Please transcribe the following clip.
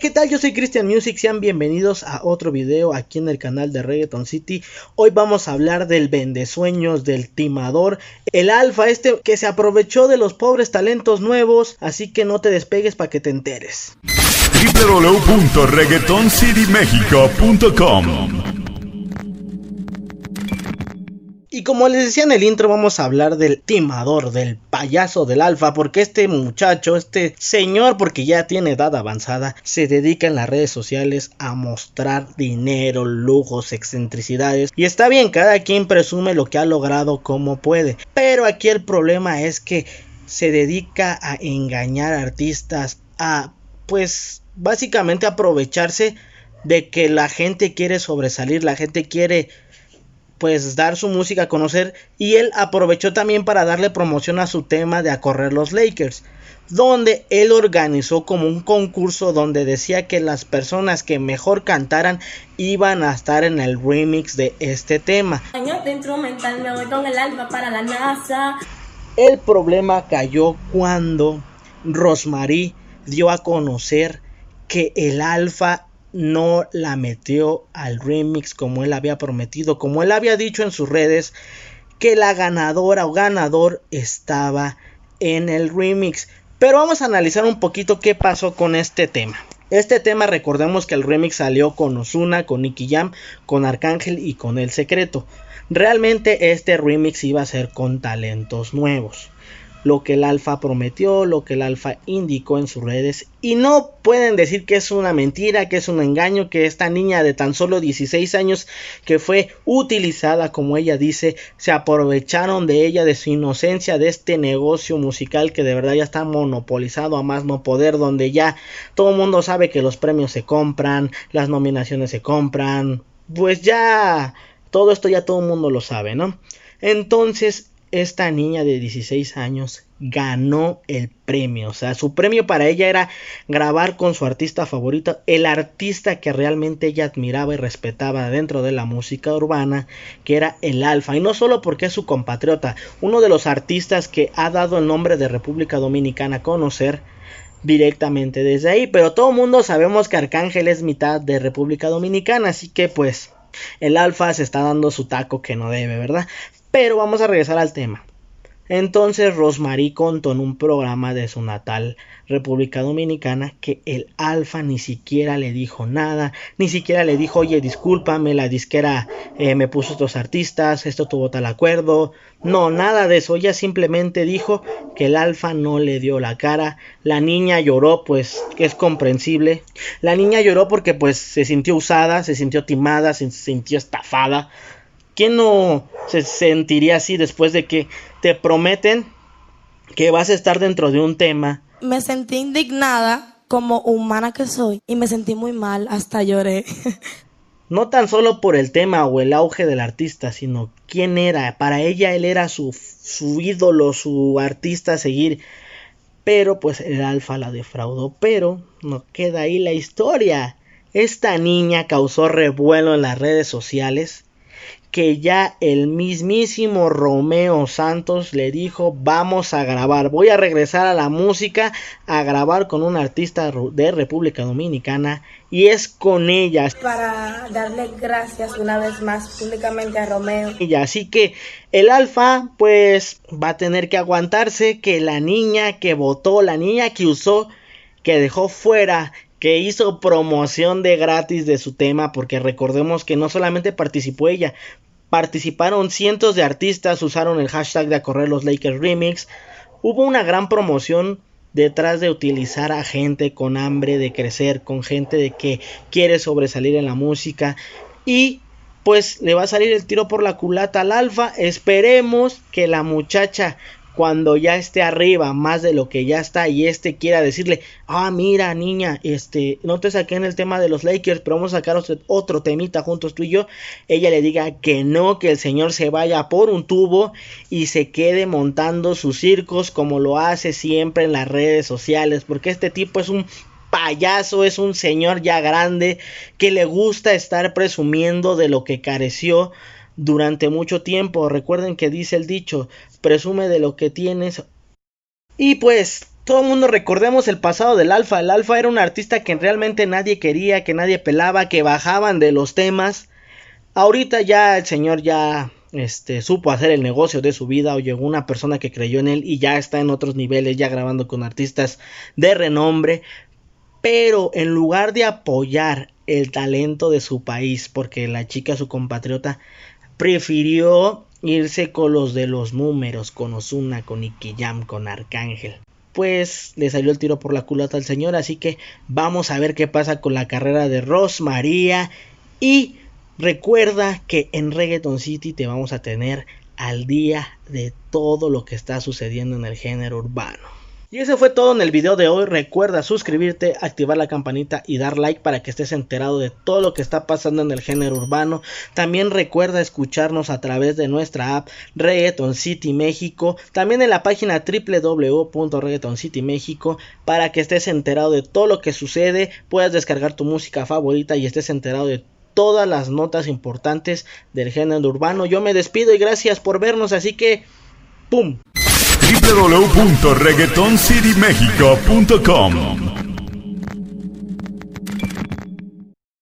¿qué tal? Yo soy Christian Music, sean bienvenidos a otro video aquí en el canal de Reggaeton City. Hoy vamos a hablar del vendesueños, del timador, el alfa este que se aprovechó de los pobres talentos nuevos, así que no te despegues para que te enteres. www.reggaetoncitymexico.com y como les decía en el intro, vamos a hablar del timador, del payaso del alfa, porque este muchacho, este señor, porque ya tiene edad avanzada, se dedica en las redes sociales a mostrar dinero, lujos, excentricidades. Y está bien, cada quien presume lo que ha logrado como puede. Pero aquí el problema es que se dedica a engañar a artistas, a pues básicamente aprovecharse de que la gente quiere sobresalir, la gente quiere pues dar su música a conocer y él aprovechó también para darle promoción a su tema de a correr los Lakers donde él organizó como un concurso donde decía que las personas que mejor cantaran iban a estar en el remix de este tema. El problema cayó cuando Rosmarie dio a conocer que el alfa no la metió al remix como él había prometido, como él había dicho en sus redes que la ganadora o ganador estaba en el remix. Pero vamos a analizar un poquito qué pasó con este tema. Este tema recordemos que el remix salió con Osuna, con Nicky Jam, con Arcángel y con El Secreto. Realmente este remix iba a ser con talentos nuevos lo que el alfa prometió, lo que el alfa indicó en sus redes y no pueden decir que es una mentira, que es un engaño, que esta niña de tan solo 16 años que fue utilizada como ella dice, se aprovecharon de ella, de su inocencia, de este negocio musical que de verdad ya está monopolizado a más no poder, donde ya todo el mundo sabe que los premios se compran, las nominaciones se compran, pues ya todo esto ya todo el mundo lo sabe, ¿no? Entonces esta niña de 16 años ganó el premio. O sea, su premio para ella era grabar con su artista favorito, el artista que realmente ella admiraba y respetaba dentro de la música urbana, que era el Alfa. Y no solo porque es su compatriota, uno de los artistas que ha dado el nombre de República Dominicana a conocer directamente desde ahí. Pero todo el mundo sabemos que Arcángel es mitad de República Dominicana, así que pues el Alfa se está dando su taco que no debe, ¿verdad? Pero vamos a regresar al tema. Entonces Rosmarie contó en un programa de su natal República Dominicana que el Alfa ni siquiera le dijo nada, ni siquiera le dijo, oye, discúlpame, la disquera eh, me puso estos artistas, esto tuvo tal acuerdo. No, nada de eso, ella simplemente dijo que el Alfa no le dio la cara. La niña lloró, pues es comprensible. La niña lloró porque pues se sintió usada, se sintió timada, se sintió estafada ¿Quién no se sentiría así después de que te prometen que vas a estar dentro de un tema? Me sentí indignada como humana que soy y me sentí muy mal, hasta lloré. no tan solo por el tema o el auge del artista, sino quién era. Para ella él era su, su ídolo, su artista a seguir. Pero pues el alfa la defraudó. Pero no queda ahí la historia. Esta niña causó revuelo en las redes sociales que ya el mismísimo Romeo Santos le dijo vamos a grabar, voy a regresar a la música a grabar con un artista de República Dominicana y es con ella. Para darle gracias una vez más públicamente a Romeo. Y así que el alfa pues va a tener que aguantarse que la niña que votó, la niña que usó, que dejó fuera que hizo promoción de gratis de su tema, porque recordemos que no solamente participó ella, participaron cientos de artistas, usaron el hashtag de correr los Lakers Remix, hubo una gran promoción detrás de utilizar a gente con hambre de crecer, con gente de que quiere sobresalir en la música y pues le va a salir el tiro por la culata al alfa. Esperemos que la muchacha cuando ya esté arriba más de lo que ya está y este quiera decirle, ah, mira niña, este, no te saqué en el tema de los Lakers, pero vamos a sacar otro temita juntos tú y yo, ella le diga que no, que el señor se vaya por un tubo y se quede montando sus circos como lo hace siempre en las redes sociales, porque este tipo es un payaso, es un señor ya grande que le gusta estar presumiendo de lo que careció durante mucho tiempo. Recuerden que dice el dicho, presume de lo que tienes. Y pues todo el mundo recordemos el pasado del Alfa. El Alfa era un artista que realmente nadie quería, que nadie pelaba, que bajaban de los temas. Ahorita ya el señor ya este, supo hacer el negocio de su vida o llegó una persona que creyó en él y ya está en otros niveles, ya grabando con artistas de renombre. Pero en lugar de apoyar el talento de su país, porque la chica, su compatriota, prefirió irse con los de los números, con Osuna, con Ikiyam, con Arcángel. Pues le salió el tiro por la culata al señor, así que vamos a ver qué pasa con la carrera de Rosmaría y Recuerda que en Reggaeton City te vamos a tener al día de todo lo que está sucediendo en el género urbano. Y eso fue todo en el video de hoy. Recuerda suscribirte, activar la campanita y dar like para que estés enterado de todo lo que está pasando en el género urbano. También recuerda escucharnos a través de nuestra app Reggaeton City México. También en la página www.reggaetoncitymexico para que estés enterado de todo lo que sucede. Puedas descargar tu música favorita y estés enterado de todas las notas importantes del género urbano. Yo me despido y gracias por vernos, así que ¡pum! www.reggaetoncitymexico.com